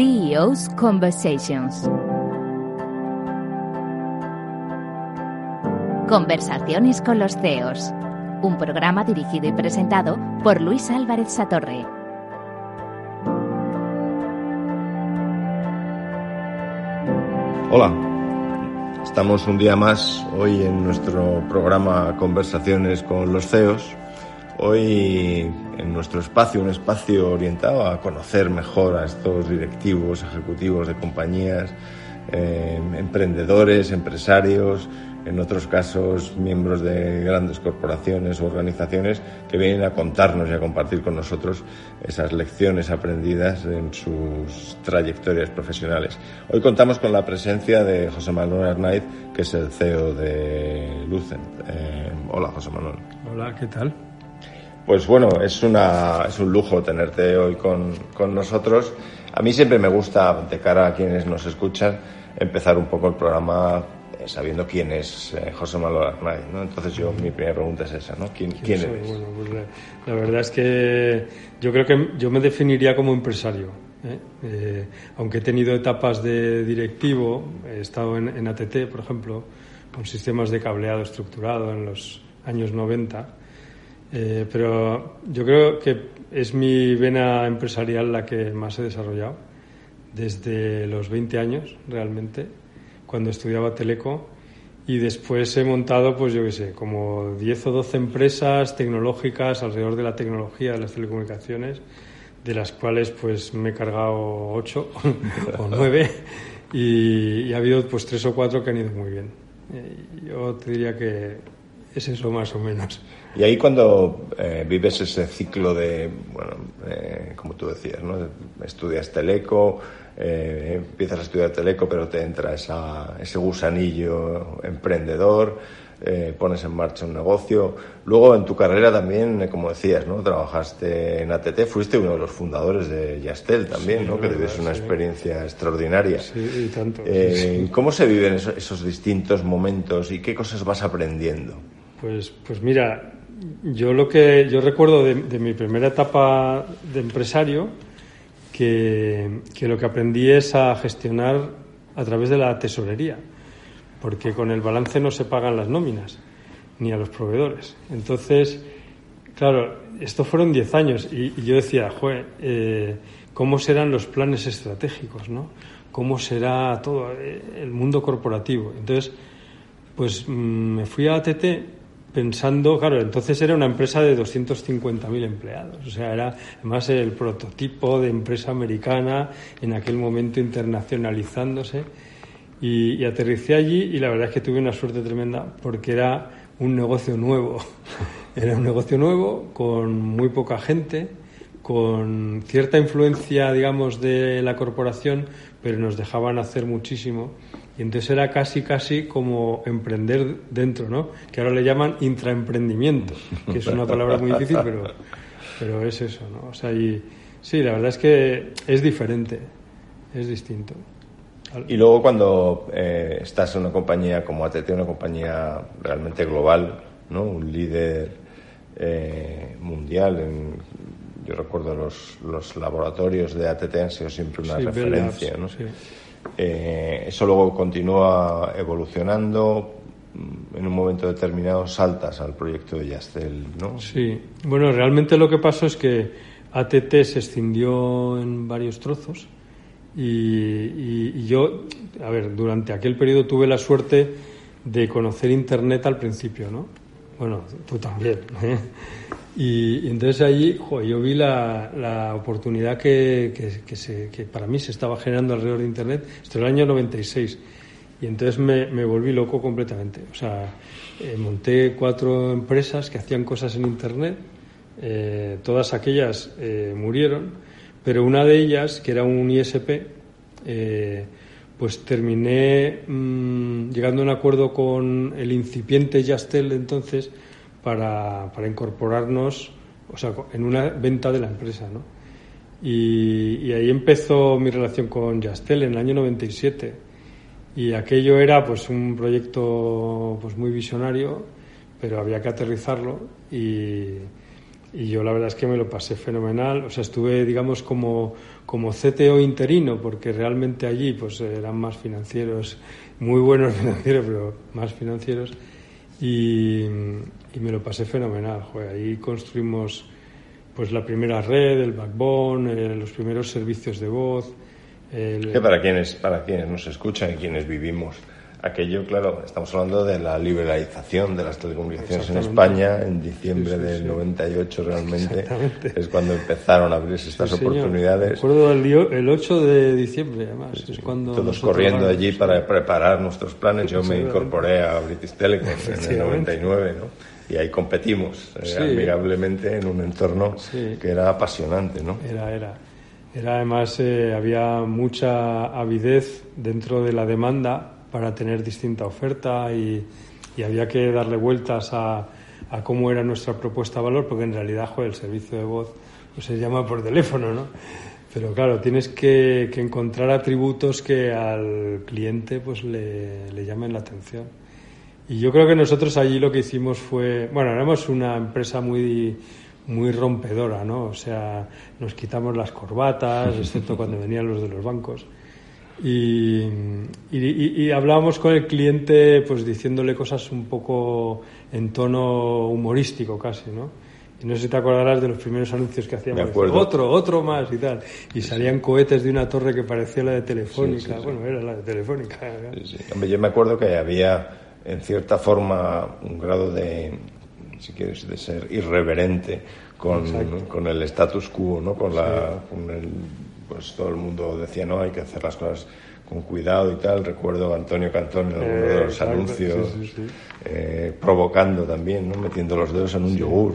CEO's Conversations. Conversaciones con los CEOs. Un programa dirigido y presentado por Luis Álvarez Satorre. Hola, estamos un día más hoy en nuestro programa Conversaciones con los CEOs. Hoy en nuestro espacio, un espacio orientado a conocer mejor a estos directivos, ejecutivos de compañías, eh, emprendedores, empresarios, en otros casos miembros de grandes corporaciones o organizaciones que vienen a contarnos y a compartir con nosotros esas lecciones aprendidas en sus trayectorias profesionales. Hoy contamos con la presencia de José Manuel Arnaiz, que es el CEO de Lucent. Eh, hola, José Manuel. Hola, ¿qué tal? Pues bueno, es, una, es un lujo tenerte hoy con, con nosotros. A mí siempre me gusta, de cara a quienes nos escuchan, empezar un poco el programa eh, sabiendo quién es eh, José Manuel Arnaiz, ¿no? Entonces yo, mi primera pregunta es esa, ¿no? ¿Quién, quién eres? Bueno, pues la, la, verdad es que yo creo que yo me definiría como empresario. ¿eh? Eh, aunque he tenido etapas de directivo, he estado en, en, ATT, por ejemplo, con sistemas de cableado estructurado en los años 90, eh, pero yo creo que es mi vena empresarial la que más he desarrollado desde los 20 años, realmente cuando estudiaba Teleco y después he montado, pues yo qué sé, como 10 o 12 empresas tecnológicas alrededor de la tecnología de las telecomunicaciones, de las cuales pues me he cargado 8 o 9 y, y, ha habido pues 3 o 4 que han ido muy bien. Eh, yo te diría que es eso más o menos. Y ahí cuando eh, vives ese ciclo de, bueno, eh, como tú decías, ¿no? estudias Teleco, eh, empiezas a estudiar Teleco, pero te entra esa, ese gusanillo emprendedor, pones en marcha un negocio. Luego en tu carrera también, como decías, ¿no? trabajaste en ATT, fuiste uno de los fundadores de Yastel también, Sí, ¿no? que debes una sí. experiencia extraordinaria. Sí, y tanto. Sí. ¿Cómo se viven esos, esos distintos momentos y qué cosas vas aprendiendo? Pues, pues mira, yo lo que yo recuerdo de, mi primera etapa de empresario, que, que, lo que aprendí es a gestionar a través de la tesorería, porque con el balance no se pagan las nóminas ni a los proveedores. Entonces, claro, esto fueron 10 años y, y, yo decía, joder, eh, ¿cómo serán los planes estratégicos? ¿no? ¿Cómo será todo eh, el mundo corporativo? Entonces, pues mm, me fui a ATT pensando, claro, entonces era una empresa de 250.000 empleados, o sea, era además el prototipo de empresa americana en aquel momento internacionalizándose. Y, y, aterricé allí y la verdad es que tuve una suerte tremenda porque era un negocio nuevo, era un negocio nuevo con muy poca gente, con cierta influencia, digamos, de la corporación, pero nos dejaban hacer muchísimo. Y entonces era casi, casi como emprender dentro, ¿no? Que ahora le llaman intraemprendimiento, que es una palabra muy difícil, pero, pero es eso, ¿no? O sea, y sí, la verdad es que es diferente, es distinto. Y luego cuando eh, estás en una compañía como ATT, una compañía realmente global, ¿no? Un líder eh, mundial en, yo recuerdo los, los, laboratorios de ATT han sido siempre una sí, referencia, ¿no? Sí. Eh, eso luego continúa evolucionando. En un momento determinado saltas al proyecto de Yastel, ¿no? Sí. Bueno, realmente lo que pasó es que ATT se escindió en varios trozos y, y, y yo, a ver, durante aquel periodo tuve la suerte de conocer Internet al principio, ¿no? Bueno, tú también. ¿eh? Y, entonces joder, yo vi la, la oportunidad que, que, se, que, para mí se estaba generando alrededor de Internet. Esto era el año 96. Y entonces me, me volví loco completamente. O sea, eh, monté cuatro empresas que hacían cosas en Internet. Eh, todas aquellas eh, murieron, pero una de ellas, que era un ISP, eh, pues terminé mmm, llegando a un acuerdo con el incipiente Yastel entonces para, para, incorporarnos o sea, en una venta de la empresa. ¿no? Y, y, ahí empezó mi relación con Yastel en el año 97. Y aquello era pues un proyecto pues muy visionario, pero había que aterrizarlo y, y yo la verdad es que me lo pasé fenomenal. O sea, estuve, digamos, como, como CTO interino, porque realmente allí pues eran más financieros, muy buenos financieros, pero más financieros. Y, me lo pasé fenomenal. ahí construimos pues la primera red, el backbone, eh, los primeros servicios de voz. El... Que para quienes, para quienes nos escuchan y quienes vivimos Aquello, claro, estamos hablando de la liberalización de las telecomunicaciones en España en diciembre del 98 realmente. Es cuando empezaron a abrirse estas oportunidades. Recuerdo el, 8 de diciembre, además. es cuando Todos corriendo allí para preparar nuestros planes. Yo me incorporé a British Telecom en el 99, ¿no? Y ahí competimos eh, amigablemente en un entorno que era apasionante, ¿no? Era, era. Era además, eh, había mucha avidez dentro de la demanda para tener distinta oferta y, había que darle vueltas a, cómo era nuestra propuesta de valor, porque en realidad el servicio de voz pues, se llama por teléfono, ¿no? Pero claro, tienes que, encontrar atributos que al cliente pues le, le, llamen la atención. Y yo creo que nosotros allí lo que hicimos fue, bueno, éramos una empresa muy muy rompedora, ¿no? O sea, nos quitamos las corbatas, excepto cuando venían los de los bancos. Y, y, hablábamos con el cliente pues diciéndole cosas un poco en tono humorístico casi, ¿no? Y no sé si te acordarás de los primeros anuncios que hacíamos. Otro, otro más y tal. Y salían cohetes de una torre que parecía la de Telefónica. bueno, era la de Telefónica. yo me acuerdo que había, en cierta forma, un grado de, si quieres, de ser irreverente con, con el status quo, ¿no? Con, la, con el pues todo el mundo decía, no, hay que hacer las cosas con cuidado y tal. Recuerdo a Antonio Cantón en alguno de los anuncios eh, provocando también, ¿no? metiendo los dedos en un yogur.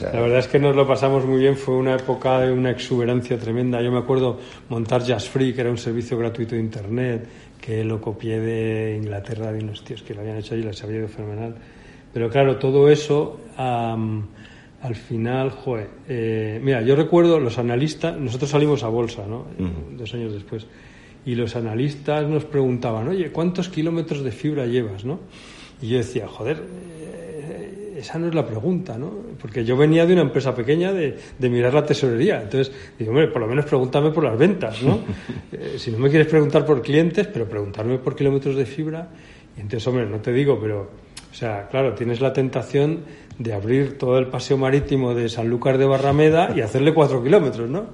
la verdad es que nos lo pasamos muy bien, fue una época de una exuberancia tremenda. Yo me acuerdo montar Jazz Free, que era un servicio gratuito de Internet, que lo copié de Inglaterra, de unos tíos que lo habían hecho allí y les había ido fenomenal. Pero claro, todo eso al final, joder, eh, mira, yo recuerdo los analistas, nosotros salimos a bolsa, ¿no? Dos años después, y los analistas nos preguntaban, oye, ¿cuántos kilómetros de fibra llevas, no? Y yo decía, joder, esa no es la pregunta, ¿no? Porque yo venía de una empresa pequeña de, de mirar la tesorería, entonces digo, hombre, por lo menos pregúntame por las ventas, ¿no? Eh, si no me quieres preguntar por clientes, pero preguntarme por kilómetros de fibra, y entonces, hombre, no te digo, pero, o sea, claro, tienes la tentación de abrir todo el paseo marítimo de Sanlúcar de Barrameda y hacerle cuatro kilómetros, ¿no?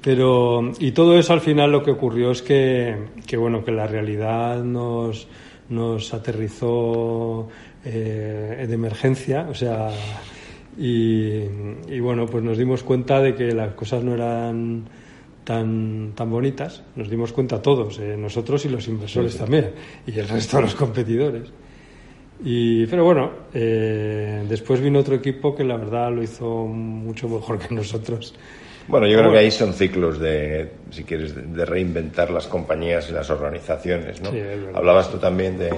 Pero, y todo eso al final lo que ocurrió es que, que bueno, que la realidad nos, nos aterrizó eh, de emergencia, o sea, y, y, bueno, pues nos dimos cuenta de que las cosas no eran tan, tan bonitas, nos dimos cuenta todos, eh, nosotros y los inversores también, y el resto de los competidores. Y, pero bueno, eh, después vino otro equipo que la verdad lo hizo mucho mejor que nosotros. Bueno, yo creo que ahí son ciclos de, si quieres, de, reinventar las compañías y las organizaciones, ¿no? Hablabas tú también de,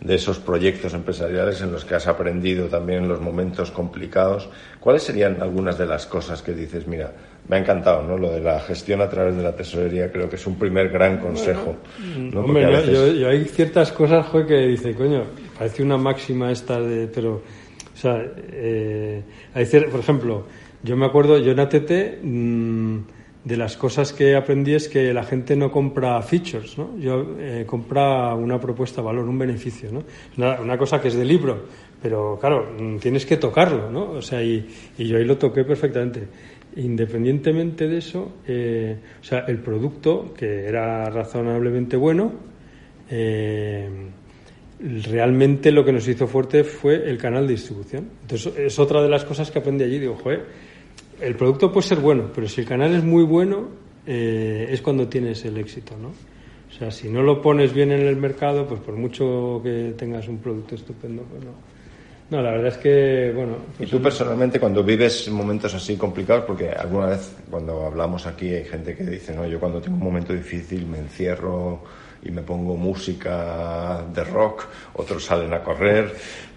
de esos proyectos empresariales en los que has aprendido también en los momentos complicados. ¿Cuáles serían algunas de las cosas que dices, mira, me ha encantado, ¿no? Lo de la gestión a través de la tesorería, creo que es un primer gran consejo. Hombre, yo, hay ciertas cosas, que dice, coño, parece una máxima esta de, pero, o sea, eh, hay por ejemplo, yo me acuerdo, yo en ATT, mm, de las cosas que aprendí es que la gente no compra features, ¿no? Yo eh, compra una propuesta de valor, un beneficio, ¿no? Una, una, cosa que es de libro, pero claro, mm, tienes que tocarlo, ¿no? O sea, y, yo ahí lo toqué perfectamente. Independientemente de eso, eh, o sea, el producto, que era razonablemente bueno, eh, realmente lo que nos hizo fuerte fue el canal de distribución. Entonces, es otra de las cosas que aprendí allí. Digo, joder, el producto puede ser bueno, pero si el canal es muy bueno, eh, es cuando tienes el éxito, ¿no? O sea, si no lo pones bien en el mercado, pues por mucho que tengas un producto estupendo, pues no no, la verdad es que, bueno. Pues ¿Y tú personalmente, cuando vives momentos así complicados, porque alguna vez cuando hablamos aquí hay gente que dice, no, yo cuando tengo un momento difícil me encierro y me pongo música de rock, otros salen a correr.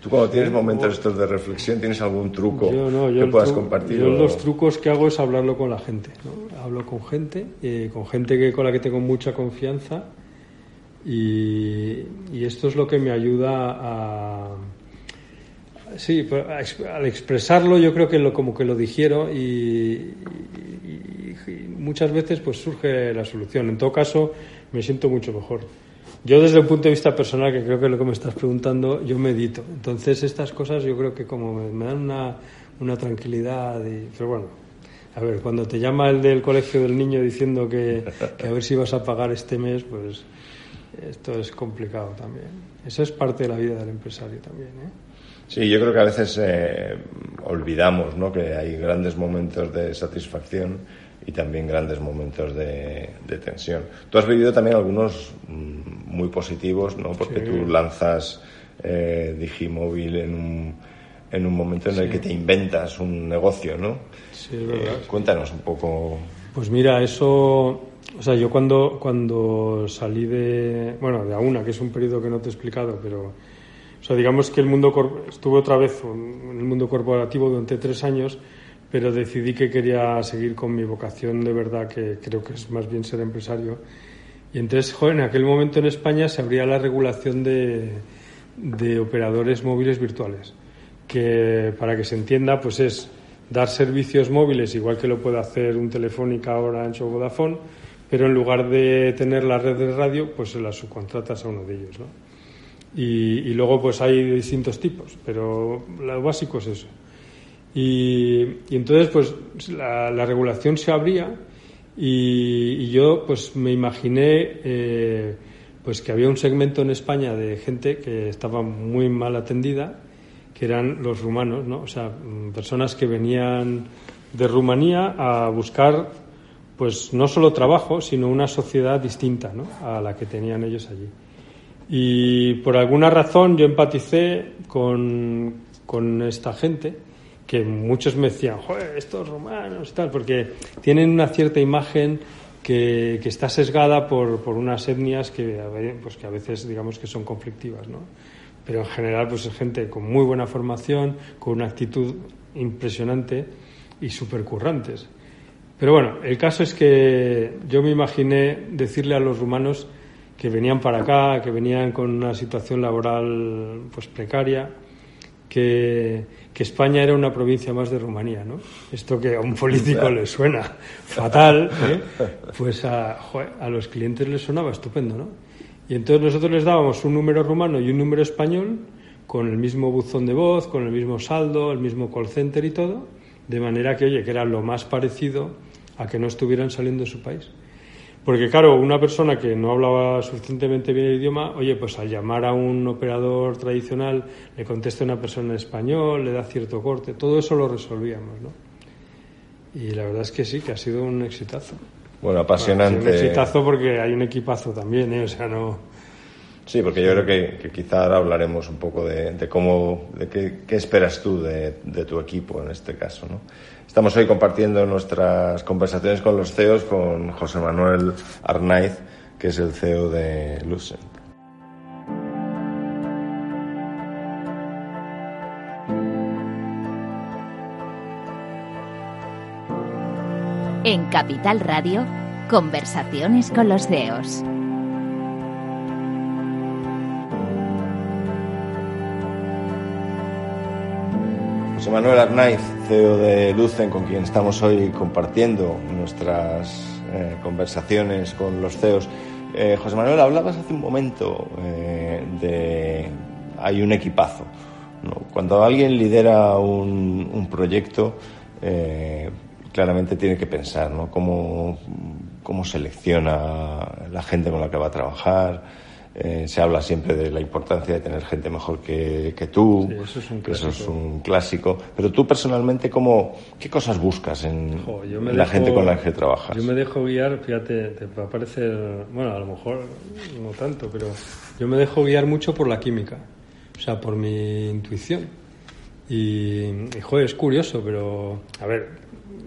¿Tú cuando tienes momentos estos de reflexión, tienes algún truco que puedas compartir? Yo los trucos que hago es hablarlo con la gente. ¿no? Hablo con gente, eh, con gente que, con la que tengo mucha confianza y, y esto es lo que me ayuda a Sí, al expresarlo yo creo que lo, como que lo digiero y, muchas veces pues surge la solución. En todo caso, me siento mucho mejor. Yo desde el punto de vista personal, que creo que es lo que me estás preguntando, yo medito. Entonces estas cosas yo creo que como me, dan una, una tranquilidad. Y, pero bueno, a ver, cuando te llama el del colegio del niño diciendo que, que a ver si vas a pagar este mes, pues esto es complicado también. Eso es parte de la vida del empresario también. ¿eh? Sí, yo creo que a veces eh, olvidamos ¿no? que hay grandes momentos de satisfacción y también grandes momentos de, tensión. Tú has vivido también algunos mm, muy positivos, ¿no? porque tú lanzas eh, Digimóvil en un, en un momento en el que te inventas un negocio, ¿no? Sí, es verdad. Eh, cuéntanos un poco. Pues mira, eso o sea, yo cuando, cuando salí de, bueno, de AUNA, que es un periodo que no te he explicado, pero, o sea, digamos que el mundo, estuve otra vez en el mundo corporativo durante tres años, pero decidí que quería seguir con mi vocación de verdad, que creo que es más bien ser empresario. Y entonces, joder, en aquel momento en España se abría la regulación de, de operadores móviles virtuales, que para que se entienda, pues es dar servicios móviles, igual que lo puede hacer un Telefónica en su Vodafone, pero en lugar de tener la red de radio, pues se la subcontratas a uno de ellos, ¿no? Y, luego pues hay distintos tipos, pero lo básico es eso. Y, entonces pues la, regulación se abría y, yo pues me imaginé eh, pues que había un segmento en España de gente que estaba muy mal atendida, que eran los rumanos, ¿no? O sea, personas que venían de Rumanía a buscar pues no solo trabajo, sino una sociedad distinta ¿no? a la que tenían ellos allí. Y por alguna razón yo empaticé con, con esta gente, que muchos me decían, joder, estos romanos, tal, porque tienen una cierta imagen que, que está sesgada por, por, unas etnias que, pues que a veces digamos que son conflictivas, ¿no? Pero en general pues es gente con muy buena formación, con una actitud impresionante y súper currantes. Pero bueno, el caso es que yo me imaginé decirle a los rumanos que venían para acá, que venían con una situación laboral pues precaria, que, que España era una provincia más de Rumanía, ¿no? Esto que a un político le suena fatal, ¿eh? pues a, a los clientes les sonaba estupendo, ¿no? Y entonces nosotros les dábamos un número rumano y un número español con el mismo buzón de voz, con el mismo saldo, el mismo call center y todo, de manera que, oye, que era lo más parecido a que no estuvieran saliendo de su país. Porque claro, una persona que no hablaba suficientemente bien el idioma, oye, pues al llamar a un operador tradicional le contesta una persona en español, le da cierto corte, todo eso lo resolvíamos, ¿no? Y la verdad es que sí, que ha sido un exitazo. Bueno, apasionante. un exitazo porque hay un equipazo también, ¿eh? O sea, no... Sí, porque yo creo que, quizá ahora hablaremos un poco de, cómo, de qué, qué esperas tú de, de, tu equipo en este caso, ¿no? Estamos hoy compartiendo nuestras conversaciones con los CEOs con José Manuel Arnaiz, que es el CEO de Lucent. En Capital Radio, conversaciones con los CEOs. José Manuel Arnaiz, CEO de Lucen, con quien estamos hoy compartiendo nuestras eh, conversaciones con los CEOs. Eh, José Manuel, hablabas hace un momento eh, de. Hay un equipazo. Cuando alguien lidera un, proyecto, claramente tiene que pensar ¿no? cómo, cómo selecciona la gente con la que va a trabajar eh, se habla siempre de la importancia de tener gente mejor que, tú, eso, es un eso, es un clásico. Pero tú personalmente, ¿cómo, ¿qué cosas buscas en, la gente con la que trabajas? Yo me dejo guiar, fíjate, te va a parecer, bueno, a lo mejor no tanto, pero yo me dejo guiar mucho por la química, o sea, por mi intuición. Y, y joder, es curioso, pero, a ver,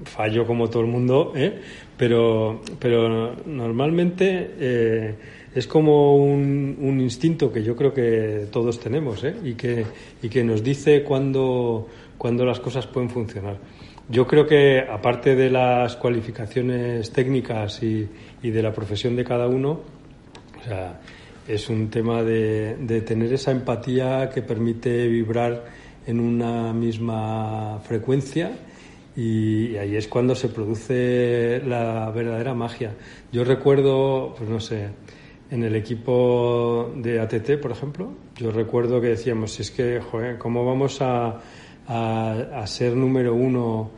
fallo como todo el mundo, ¿eh? pero, pero normalmente... Eh, es como un, instinto que yo creo que todos tenemos ¿eh? y, que, y que nos dice cuándo, las cosas pueden funcionar. Yo creo que aparte de las cualificaciones técnicas y, y de la profesión de cada uno, o sea, es un tema de, de, tener esa empatía que permite vibrar en una misma frecuencia y, ahí es cuando se produce la verdadera magia. Yo recuerdo, pues no sé, en el equipo de ATT, por ejemplo, yo recuerdo que decíamos, si es que, joder, ¿cómo vamos a, a, ser número uno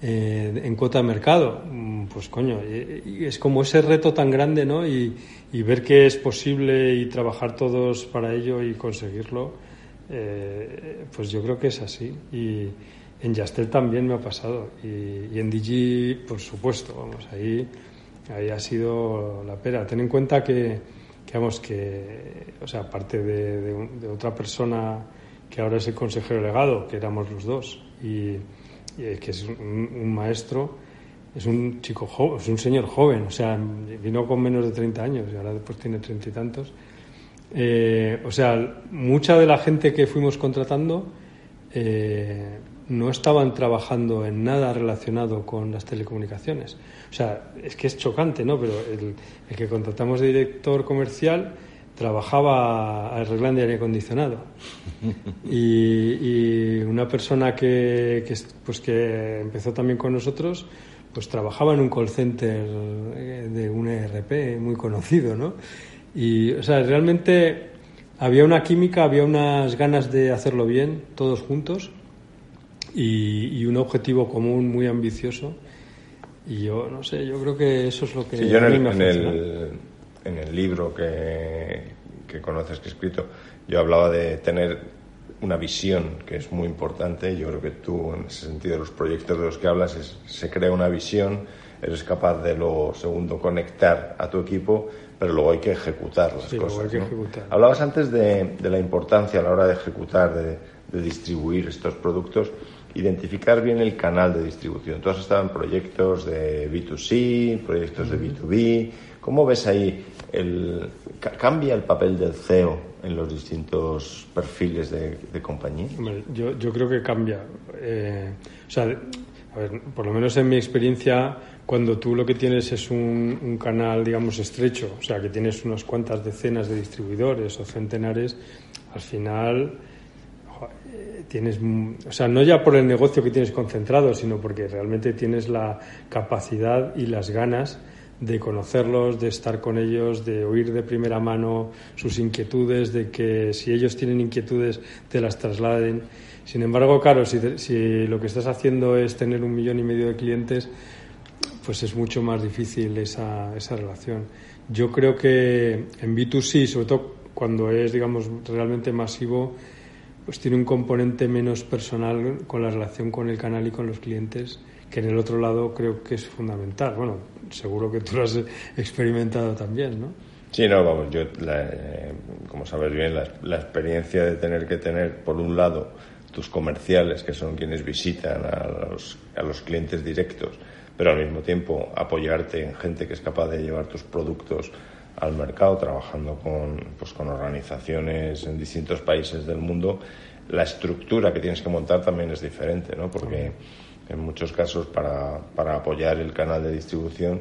eh, en cuota de mercado? Mm, pues coño, es como ese reto tan grande, ¿no? Y, ver que es posible y trabajar todos para ello y conseguirlo, eh, pues yo creo que es así. Y en Yastel también me ha pasado. Y, en Digi, por supuesto, vamos, ahí, ahí ha sido la pera. Ten en cuenta que, que que, o sea, aparte de, otra persona que ahora es el consejero legado, que éramos los dos, y, que es un maestro, es un chico joven, es un señor joven, o sea, vino con menos de 30 años y ahora después tiene treinta y tantos. Eh, o sea, mucha de la gente que fuimos contratando eh, no estaban trabajando en nada relacionado con las telecomunicaciones. O sea, es que es chocante, ¿no? Pero el, que contratamos de director comercial trabajaba arreglando aire acondicionado. Y, y una persona que, que, pues que empezó también con nosotros pues trabajaba en un call center eh, de un ERP muy conocido, ¿no? Y, o sea, realmente había una química, había unas ganas de hacerlo bien, todos juntos, y, un objetivo común muy ambicioso. Y yo, no sé, yo creo que eso es lo que... Sí, yo en el, en el, en el libro que, que conoces, que he escrito, yo hablaba de tener una visión que es muy importante. Yo creo que tú, en ese sentido, los proyectos de los que hablas, es, se crea una visión, eres capaz de lo segundo conectar a tu equipo, pero luego hay que ejecutar las cosas. Hablabas antes de, de, la importancia a la hora de ejecutar, de, de, distribuir estos productos, identificar bien el canal de distribución. Tú has estado en proyectos de B2C, proyectos de B2B. ¿Cómo ves ahí el, cambia el papel del CEO en los distintos perfiles de, compañía? yo, yo, creo que cambia. Eh, o sea, a ver, por lo menos en mi experiencia, cuando tú lo que tienes es un, un, canal, digamos, estrecho, o sea, que tienes unas cuantas decenas de distribuidores o centenares, al final tienes, o sea, no ya por el negocio que tienes concentrado, sino porque realmente tienes la capacidad y las ganas de conocerlos, de estar con ellos, de oír de primera mano sus inquietudes, de que si ellos tienen inquietudes te las trasladen. Sin embargo, claro, si, si lo que estás haciendo es tener un millón y medio de clientes, pues es mucho más difícil esa, esa relación. Yo creo que en B2C, sobre todo cuando es, digamos, realmente masivo, pues tiene un componente menos personal con la relación con el canal y con los clientes que en el otro lado creo que es fundamental. Bueno, seguro que tú lo has experimentado también, ¿no? Sí, no, vamos, yo, eh, como sabes bien, la, experiencia de tener que tener, por un lado, tus comerciales, que son quienes visitan a los, a los clientes directos, pero al mismo tiempo apoyarte en gente que es capaz de llevar tus productos al mercado, trabajando con, pues, con organizaciones en distintos países del mundo, la estructura que tienes que montar también es diferente, ¿no? Porque en muchos casos para, para apoyar el canal de distribución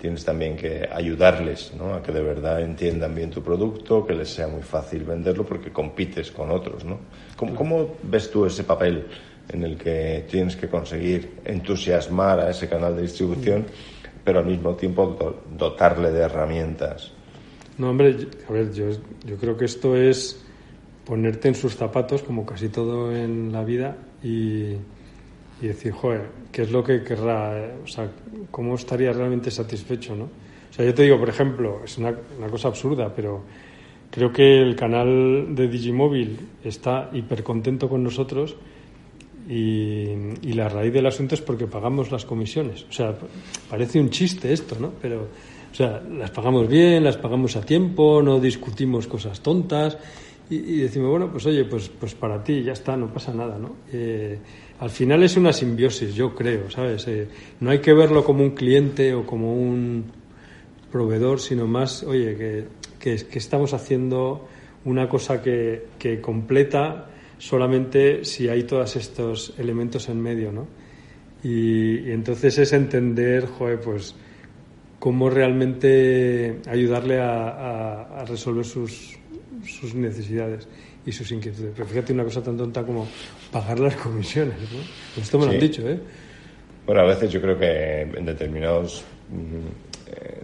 tienes también que ayudarles ¿no? a que de verdad entiendan bien tu producto, que les sea muy fácil venderlo porque compites con otros. ¿no? ¿Cómo, ¿Cómo, ves tú ese papel en el que tienes que conseguir entusiasmar a ese canal de distribución, pero al mismo tiempo dotarle de herramientas? No, hombre, a ver, yo, yo creo que esto es ponerte en sus zapatos, como casi todo en la vida, y y decir, joder, ¿qué es lo que querrá? O sea, ¿cómo estaría realmente satisfecho, no? O sea, yo te digo, por ejemplo, es una, una cosa absurda, pero creo que el canal de Digimóvil está hiper contento con nosotros y, y, la raíz del asunto es porque pagamos las comisiones. O sea, parece un chiste esto, ¿no? Pero, o sea, las pagamos bien, las pagamos a tiempo, no discutimos cosas tontas y, y decimos, bueno, pues oye, pues, pues para ti ya está, no pasa nada, ¿no? Eh, al final es una simbiosis, yo creo, ¿sabes? Eh, no hay que verlo como un cliente o como un proveedor, sino más, oye, que, que, estamos haciendo una cosa que, que, completa solamente si hay todos estos elementos en medio, ¿no? Y, entonces es entender, joder, pues cómo realmente ayudarle a, a resolver sus, sus necesidades y sus inquietudes. Pero fíjate una cosa tan tonta como pagar las comisiones, ¿no? Esto me lo han dicho, ¿eh? Bueno, a veces yo creo que en determinados, mm, eh,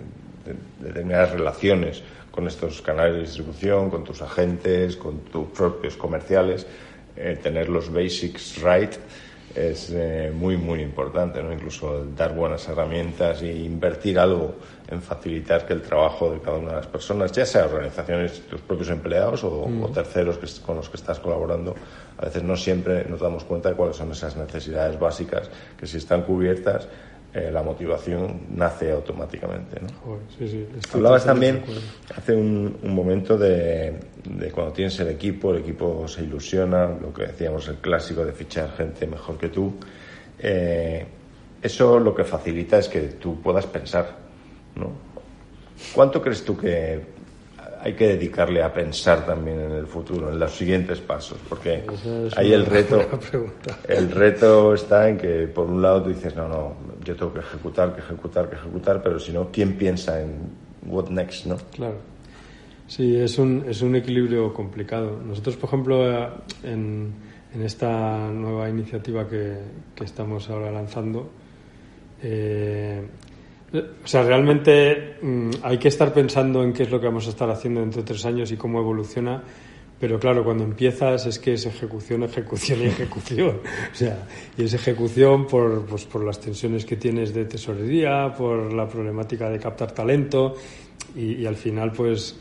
determinadas relaciones con estos canales de distribución, con tus agentes, con tus propios comerciales, eh, tener los basics right es eh, muy, muy importante, ¿no? Incluso dar buenas herramientas e invertir algo en facilitar que el trabajo de cada una de las personas, ya sea organizaciones, tus propios empleados o, mm. terceros que, con los que estás colaborando, a veces no siempre nos damos cuenta de cuáles son esas necesidades básicas que si están cubiertas eh, la motivación nace automáticamente. ¿no? Hablabas también hace un, momento de, cuando tienes el equipo, el equipo se ilusiona, lo que decíamos, el clásico de fichar gente mejor que tú. Eh, eso lo que facilita es que tú puedas pensar. ¿no? ¿Cuánto crees tú que hay que dedicarle a pensar también en el futuro, en los siguientes pasos, porque ahí el reto, el reto está en que por un lado tú dices, no, no, yo tengo que ejecutar, que ejecutar, que ejecutar, pero si no, ¿quién piensa en what next, no? Claro. Sí, es un, es un equilibrio complicado. Nosotros, por ejemplo, en, en esta nueva iniciativa que, que estamos ahora lanzando, eh, o sea, realmente mm, hay que estar pensando en qué es lo que vamos a estar haciendo dentro de tres años y cómo evoluciona. Pero claro, cuando empiezas es que es ejecución, ejecución y ejecución. O sea, y es ejecución por, pues, por las tensiones que tienes de tesorería, por la problemática de captar talento y, al final, pues.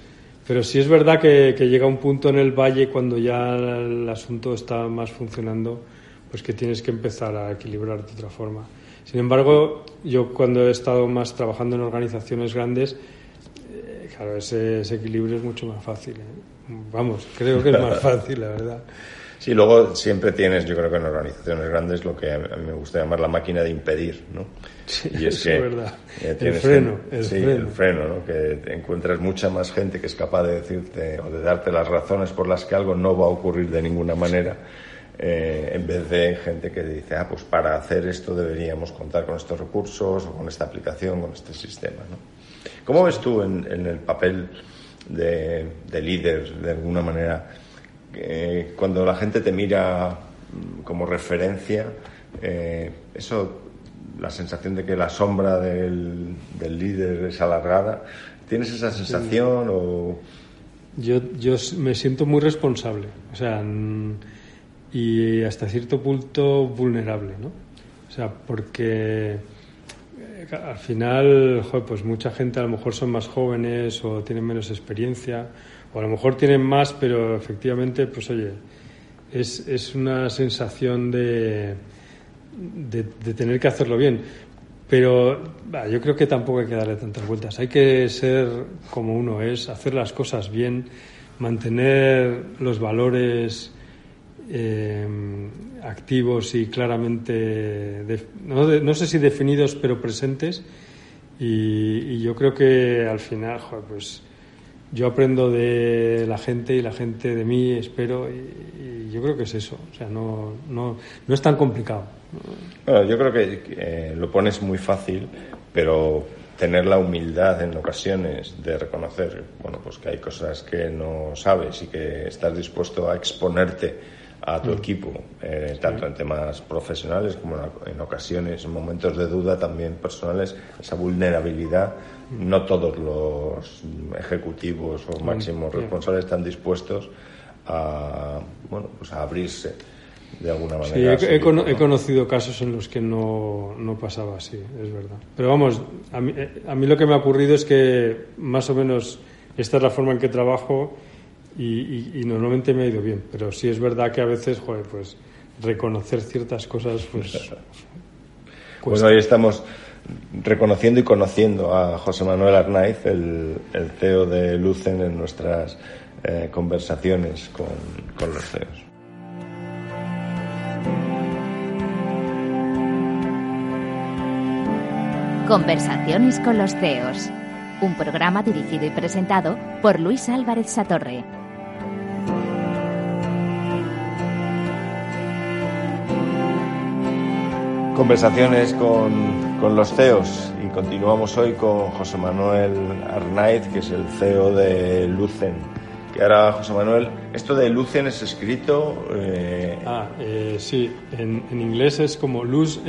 Pero sí es verdad que, que, llega un punto en el valle cuando ya el asunto está más funcionando, pues que tienes que empezar a equilibrar de otra forma. Sin embargo, yo cuando he estado más trabajando en organizaciones grandes, eh, claro, ese, equilibrio es mucho más fácil. ¿eh? Vamos, creo que es más fácil, la verdad. Sí, luego siempre tienes, yo creo que en organizaciones grandes, lo que a mí me gusta llamar la máquina de impedir, ¿no? Sí, y es, que, verdad. Eh, el freno, el freno. el freno, ¿no? Que encuentras mucha más gente que es capaz de decirte o de darte las razones por las que algo no va a ocurrir de ninguna manera eh, en vez de gente que dice, ah, pues para hacer esto deberíamos contar con estos recursos o con esta aplicación, con este sistema. ¿no? ¿Cómo ves tú en, el papel de, líder, de alguna manera, cuando la gente te mira mm, como referencia, eh, eso, la sensación de que la sombra del, líder es alargada, ¿tienes esa sensación o...? Yo, yo me siento muy responsable, o sea y hasta cierto punto vulnerable, ¿no? O sea, porque eh, al final, pues mucha gente a lo mejor son más jóvenes o tienen menos experiencia, o a lo mejor tienen más, pero efectivamente, pues oye, es, es una sensación de, de, tener que hacerlo bien. Pero yo creo que tampoco hay que darle tantas vueltas. Hay que ser como uno es, hacer las cosas bien, mantener los valores eh, activos y claramente, no, sé si definidos, pero presentes. Y, yo creo que al final, pues yo aprendo de la gente y la gente de mí, espero, y, yo creo que es eso. O sea, no, no, no es tan complicado. Bueno, yo creo que eh, lo pones muy fácil, pero tener la humildad en ocasiones de reconocer bueno pues que hay cosas que no sabes y que estás dispuesto a exponerte a tu mm. equipo, eh, tanto en temas profesionales como en, ocasiones, en momentos de duda también personales, esa vulnerabilidad. Mm. No todos los ejecutivos o mm. máximos responsables están dispuestos a, bueno, pues a abrirse de alguna manera. Sí, he, conocido casos en los que no, no, pasaba así, es verdad. Pero vamos, a mí, eh, a mí lo que me ha ocurrido es que más o menos esta es la forma en que trabajo y, normalmente me ha ido bien, pero sí es verdad que a veces, joder, pues reconocer ciertas cosas, pues... Bueno, hoy estamos reconociendo y conociendo a José Manuel Arnaiz, el, CEO de Lucen, en nuestras eh, conversaciones con, con los CEOs. Conversaciones con los CEOs, un programa dirigido y presentado por Luis Álvarez Satorre. Conversaciones con, con, los CEOs y continuamos hoy con José Manuel Arnaiz, que es el CEO de Lucen. Y ahora, José Manuel, esto de Lucen es escrito. Eh... Ah, eh, sí, en, inglés es como Luz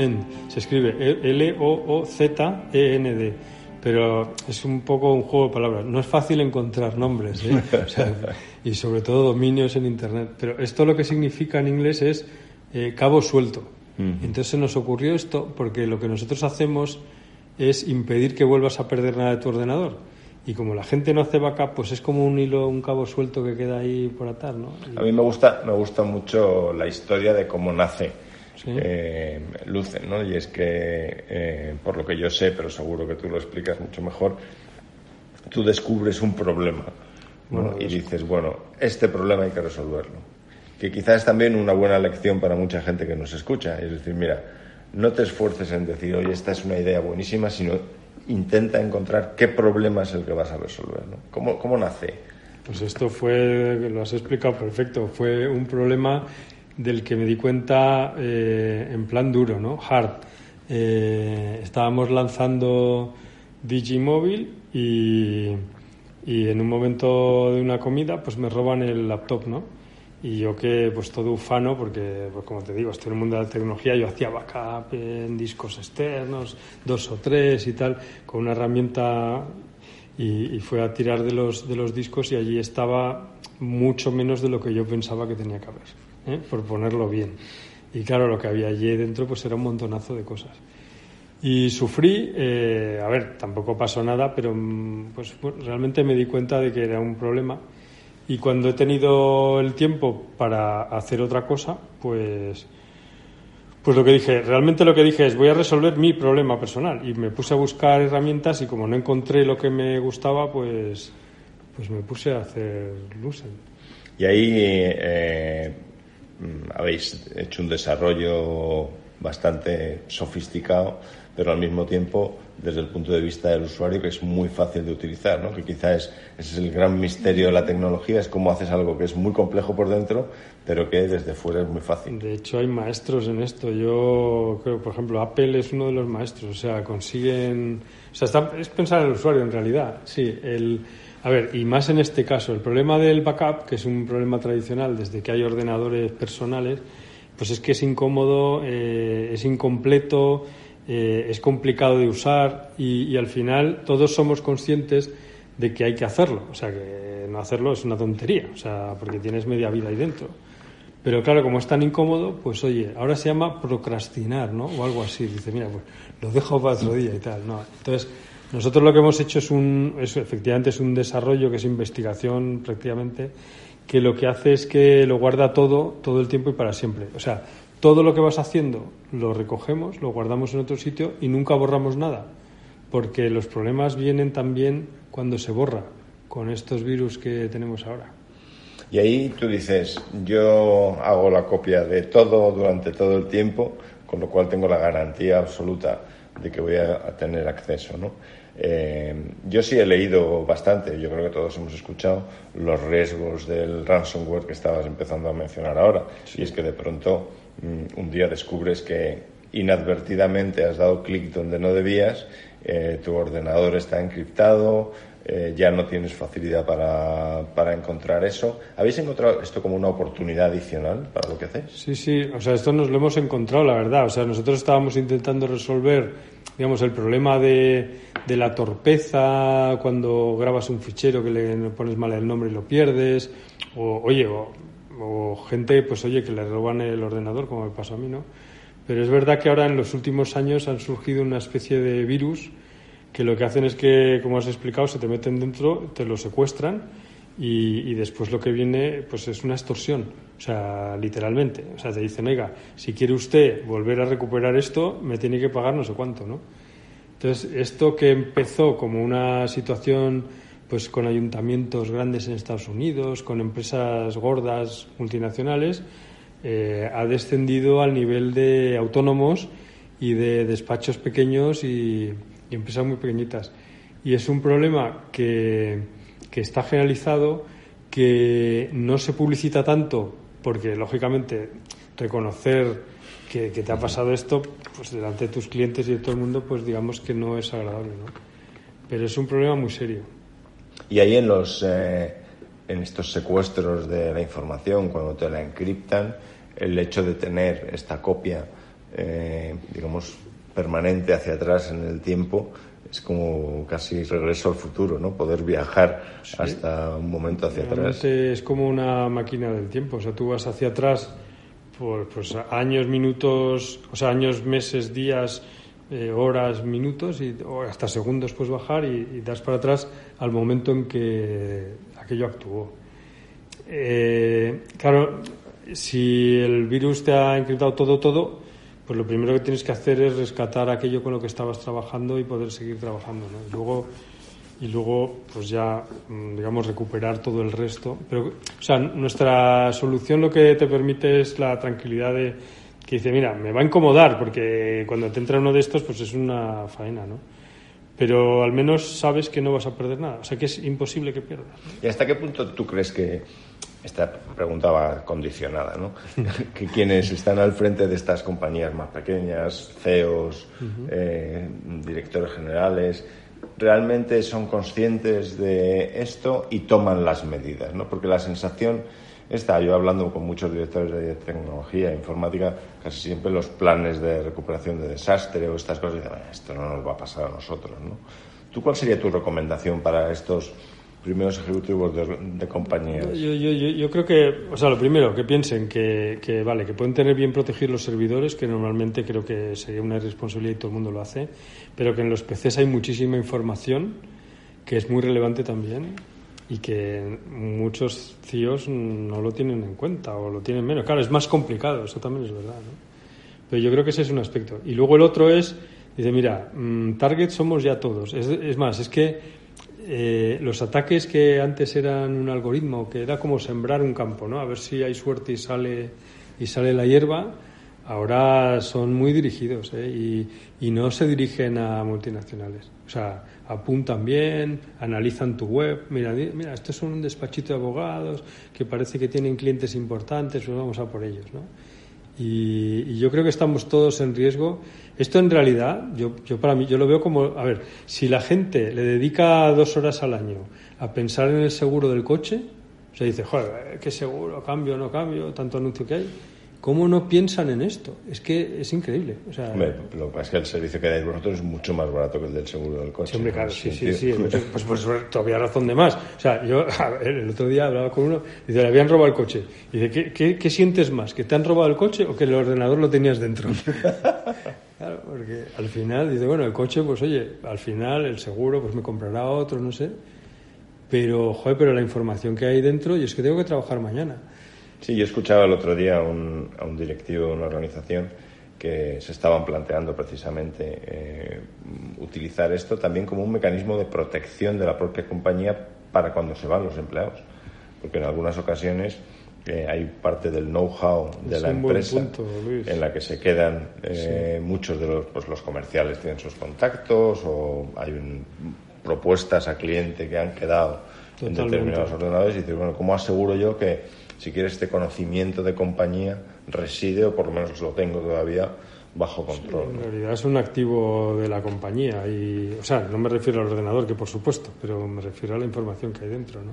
se escribe L-O-O-Z-E-N-D, pero es un poco un juego de palabras. No es fácil encontrar nombres ¿eh? y sobre todo dominios en Internet, pero esto lo que significa en inglés es eh, cabo suelto. Entonces se nos ocurrió esto porque lo que nosotros hacemos es impedir que vuelvas a perder nada de tu ordenador y como la gente no hace backup, pues es como un hilo, un cabo suelto que queda ahí por atar, ¿no? A mí me gusta, me gusta mucho la historia de cómo nace eh, Lucen, ¿no? Y es que, eh, por lo que yo sé, pero seguro que tú lo explicas mucho mejor, tú descubres un problema y dices, bueno, este problema hay que resolverlo. Que quizás es también una buena lección para mucha gente que nos escucha. Es decir, mira, no te esfuerces en decir, oye, esta es una idea buenísima, sino intenta encontrar qué problema es el que vas a resolver. ¿no? ¿Cómo, ¿Cómo nace? Pues esto fue, lo has explicado perfecto, fue un problema del que me di cuenta eh, en plan duro, ¿no? Hard. Eh, estábamos lanzando Digimóvil y, y en un momento de una comida pues me roban el laptop, ¿no? Y yo que, pues todo ufano, porque, pues como te digo, estoy en el mundo de la tecnología, yo hacía backup en discos externos, dos o tres y tal, con una herramienta y, fue a tirar de los, de los discos y allí estaba mucho menos de lo que yo pensaba que tenía que haber, ¿eh? por ponerlo bien. Y claro, lo que había allí dentro pues era un montonazo de cosas. Y sufrí, eh, a ver, tampoco pasó nada, pero mm, pues realmente me di cuenta de que era un problema y cuando he tenido el tiempo para hacer otra cosa, pues, pues lo que dije, realmente lo que dije es voy a resolver mi problema personal. Y me puse a buscar herramientas y como no encontré lo que me gustaba, pues, pues me puse a hacer Lucent. Y ahí eh, habéis hecho un desarrollo bastante sofisticado, pero al mismo tiempo desde el punto de vista del usuario que es muy fácil de utilizar, ¿no? que quizás ese es el gran misterio de la tecnología, es cómo haces algo que es muy complejo por dentro, pero que desde fuera es muy fácil. De hecho, hay maestros en esto. Yo creo, por ejemplo, Apple es uno de los maestros, o sea, consiguen... O sea, es pensar en el usuario en realidad, sí. El... A ver, y más en este caso, el problema del backup, que es un problema tradicional desde que hay ordenadores personales, pues es que es incómodo, eh, es incompleto, eh, es complicado de usar y, al final todos somos conscientes de que hay que hacerlo. O sea, que no hacerlo es una tontería, o sea, porque tienes media vida ahí dentro. Pero claro, como es tan incómodo, pues oye, ahora se llama procrastinar, ¿no? O algo así. Dice, mira, pues lo dejo para otro día y tal. No. Entonces, nosotros lo que hemos hecho es un, es, efectivamente es un desarrollo que es investigación prácticamente, que lo que hace es que lo guarda todo, todo el tiempo y para siempre. O sea, todo lo que vas haciendo lo recogemos, lo guardamos en otro sitio y nunca borramos nada, porque los problemas vienen también cuando se borra con estos virus que tenemos ahora. Y ahí tú dices, yo hago la copia de todo durante todo el tiempo, con lo cual tengo la garantía absoluta de que voy a, tener acceso, ¿no? Eh, yo sí he leído bastante, yo creo que todos hemos escuchado los riesgos del ransomware que estabas empezando a mencionar ahora. Y es que de pronto un día descubres que inadvertidamente has dado clic donde no debías, eh, tu ordenador está encriptado, eh, ya no tienes facilidad para, para, encontrar eso. ¿Habéis encontrado esto como una oportunidad adicional para lo que hacéis? Sí, sí, o sea, esto nos lo hemos encontrado, la verdad. O sea, nosotros estábamos intentando resolver, digamos, el problema de, de la torpeza cuando grabas un fichero que le pones mal el nombre y lo pierdes, o, oye, o, o gente, pues oye, que le roban el ordenador, como me pasó a mí, ¿no? Pero es verdad que ahora en los últimos años han surgido una especie de virus que lo que hacen es que, como has explicado, se te meten dentro, te lo secuestran y, después lo que viene pues es una extorsión, o sea, literalmente. O sea, te dicen, oiga, si quiere usted volver a recuperar esto, me tiene que pagar no sé cuánto, ¿no? Entonces, esto que empezó como una situación pues con ayuntamientos grandes en Estados Unidos, con empresas gordas multinacionales, eh, ha descendido al nivel de autónomos y de despachos pequeños y, empresas muy pequeñitas. Y es un problema que, que, está generalizado, que no se publicita tanto, porque lógicamente reconocer que, que, te ha pasado esto, pues delante de tus clientes y de todo el mundo, pues digamos que no es agradable, ¿no? Pero es un problema muy serio. Y ahí en los, eh, en estos secuestros de la información, cuando te la encriptan, el hecho de tener esta copia, eh, digamos, permanente hacia atrás en el tiempo, es como casi regreso al futuro, ¿no? Poder viajar hasta un momento hacia atrás. Es como una máquina del tiempo, o sea, tú vas hacia atrás por pues, años, minutos, o sea, años, meses, días, eh, horas, minutos y o hasta segundos puedes bajar y, das para atrás al momento en que aquello actuó. Eh, claro, si el virus te ha encriptado todo, todo, pues lo primero que tienes que hacer es rescatar aquello con lo que estabas trabajando y poder seguir trabajando. ¿no? Y luego, y luego, pues ya, mm, digamos, recuperar todo el resto. Pero, o sea, nuestra solución lo que te permite es la tranquilidad de que dice, mira, me va a incomodar porque cuando te entra uno de estos, pues es una faena, ¿no? Pero al menos sabes que no vas a perder nada. O sea, que es imposible que pierdas. ¿Y hasta qué punto tú crees que esta pregunta va condicionada, ¿no? que quienes están al frente de estas compañías más pequeñas, CEOs, eh, directores generales, realmente son conscientes de esto y toman las medidas, ¿no? Porque la sensación está, yo hablando con muchos directores de tecnología, informática, casi siempre los planes de recuperación de desastre o estas cosas, dicen, esto no nos va a pasar a nosotros, ¿no? ¿Tú cuál sería tu recomendación para estos primeros ejecutivos de, compañías? Yo, yo, yo, creo que, o sea, lo primero, que piensen que, que, vale, que pueden tener bien protegidos los servidores, que normalmente creo que sería una irresponsabilidad y todo el mundo lo hace, pero que en los PCs hay muchísima información que es muy relevante también y que muchos CIOs no lo tienen en cuenta o lo tienen menos. Claro, es más complicado, eso también es verdad, ¿no? Pero yo creo que ese es un aspecto. Y luego el otro es, dice, mira, mm, target somos ya todos. Es, más, es que eh, los ataques que antes eran un algoritmo, que era como sembrar un campo, ¿no? A ver si hay suerte y sale, y sale la hierba, ahora son muy dirigidos ¿eh? y, y, no se dirigen a multinacionales. O sea, apuntan bien, analizan tu web. Mira, mira, esto es un despachito de abogados que parece que tienen clientes importantes, pues vamos a por ellos, ¿no? Y, yo creo que estamos todos en riesgo. Esto en realidad, yo, yo para mí, yo lo veo como, a ver, si la gente le dedica dos horas al año a pensar en el seguro del coche, o sea, dice, joder, ¿qué seguro? ¿Cambio no cambio? Tanto anuncio que hay ¿Cómo no piensan en esto? Es que es increíble. O sea, lo que pasa es que el servicio que dais vosotros es mucho más barato que el del seguro del coche. Sí, hombre, claro, sí, sí, sí, Pues, pues, todavía razón de más. O sea, yo el otro día hablaba con uno, y dice, le habían robado el coche. Y dice, ¿qué, qué, qué sientes más? ¿Que te han robado el coche o que el ordenador lo tenías dentro? claro, porque al final, dice, bueno, el coche, pues oye, al final el seguro, pues me comprará otro, no sé. Pero, joder, pero la información que hay dentro, y es que tengo que trabajar mañana. Sí, yo escuchaba el otro día a un, a un directivo de una organización que se estaban planteando precisamente eh, utilizar esto también como un mecanismo de protección de la propia compañía para cuando se van los empleados. Porque en algunas ocasiones eh, hay parte del know-how de la empresa en la que se quedan eh, muchos de los, pues, los comerciales tienen sus contactos o hay propuestas a cliente que han quedado en determinados ordenadores y dices, bueno, ¿cómo aseguro yo que si quieres, este conocimiento de compañía reside, o por lo menos lo tengo todavía, bajo control. en realidad es un activo de la compañía. Y, o sea, no me refiero al ordenador, que por supuesto, pero me refiero a la información que hay dentro, ¿no?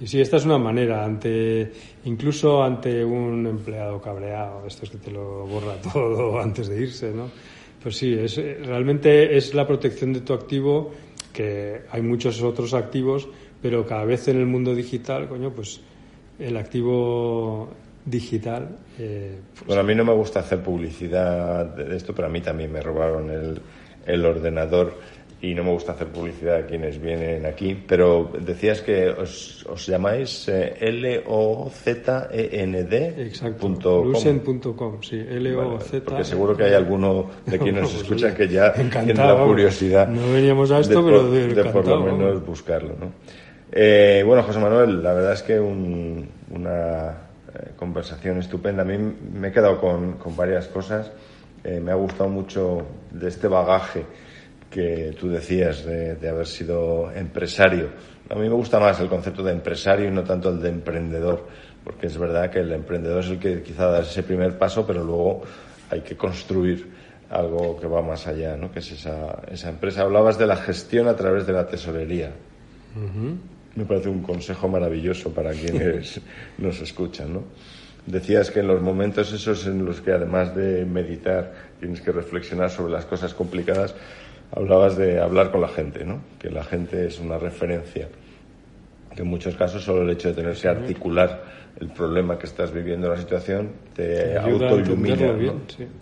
Y sí, esta es una manera, ante incluso ante un empleado cabreado, esto es que te lo borra todo antes de irse, ¿no? Pues sí, es, realmente es la protección de tu activo, que hay muchos otros activos, pero cada vez en el mundo digital, coño, pues el activo digital. Eh, pues bueno, a mí no me gusta hacer publicidad de esto, pero a mí también me robaron el, el ordenador y no me gusta hacer publicidad a quienes vienen aquí, pero decías que os, os llamáis eh, L-O-Z-E-N-D. Exacto. Lucen.com, sí, L-O-Z. porque seguro que hay alguno de quienes nos escuchan que ya tiene la curiosidad. No veníamos a esto, pero de, de por lo menos buscarlo, ¿no? Eh, bueno, José Manuel, la verdad es que una eh, conversación estupenda. A mí me he quedado con, varias cosas. Eh, me ha gustado mucho de este bagaje que tú decías de, haber sido empresario. A mí me gusta más el concepto de empresario y no tanto el de emprendedor, porque es verdad que el emprendedor es el que quizá da ese primer paso, pero luego hay que construir algo que va más allá, ¿no? que es esa, esa empresa. Hablabas de la gestión a través de la tesorería. Me parece un consejo maravilloso para quienes nos escuchan, ¿no? Decías que en los momentos esos en los que además de meditar tienes que reflexionar sobre las cosas complicadas, hablabas de hablar con la gente, ¿no? Que la gente es una referencia. Que en muchos casos solo el hecho de tenerse articular el problema que estás viviendo, la situación, te autoilumina, ¿no?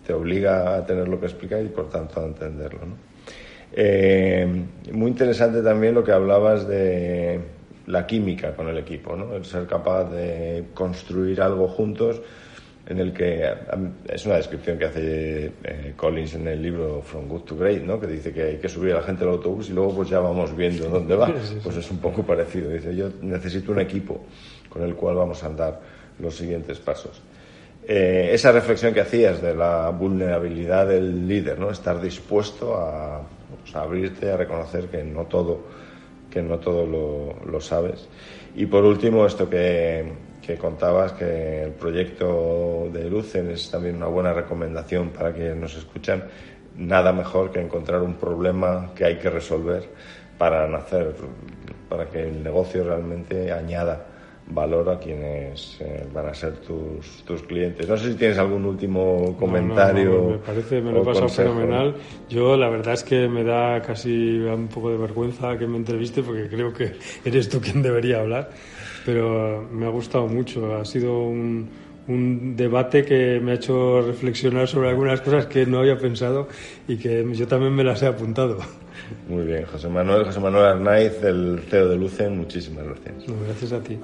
te obliga a tener lo que explicar y por tanto a entenderlo. ¿no? Eh, muy interesante también lo que hablabas de la química con el equipo, ¿no? el ser capaz de construir algo juntos en el que es una descripción que hace eh, Collins en el libro From Good to Great, ¿no? que dice que hay que subir a la gente al autobús y luego pues ya vamos viendo dónde va. Pues es un poco parecido. Dice, yo necesito un equipo con el cual vamos a andar los siguientes pasos. Eh, esa reflexión que hacías de la vulnerabilidad del líder, ¿no? Estar dispuesto a, pues, abrirte, a reconocer que no todo, que no todo lo, sabes. Y por último, esto que, que contabas, que el proyecto de Lucen es también una buena recomendación para quienes nos escuchan. Nada mejor que encontrar un problema que hay que resolver para nacer, para que el negocio realmente añada valor a quienes eh, van a ser tus, tus clientes. No sé si tienes algún último comentario. me parece, me lo he pasado fenomenal. Yo la verdad es que me da casi un poco de vergüenza que me entreviste porque creo que eres tú quien debería hablar, pero me ha gustado mucho. Ha sido un, un debate que me ha hecho reflexionar sobre algunas cosas que no había pensado y que yo también me las he apuntado. Muy bien, José Manuel, José Manuel Arnaiz, el CEO de Lucen, muchísimas gracias. gracias a ti.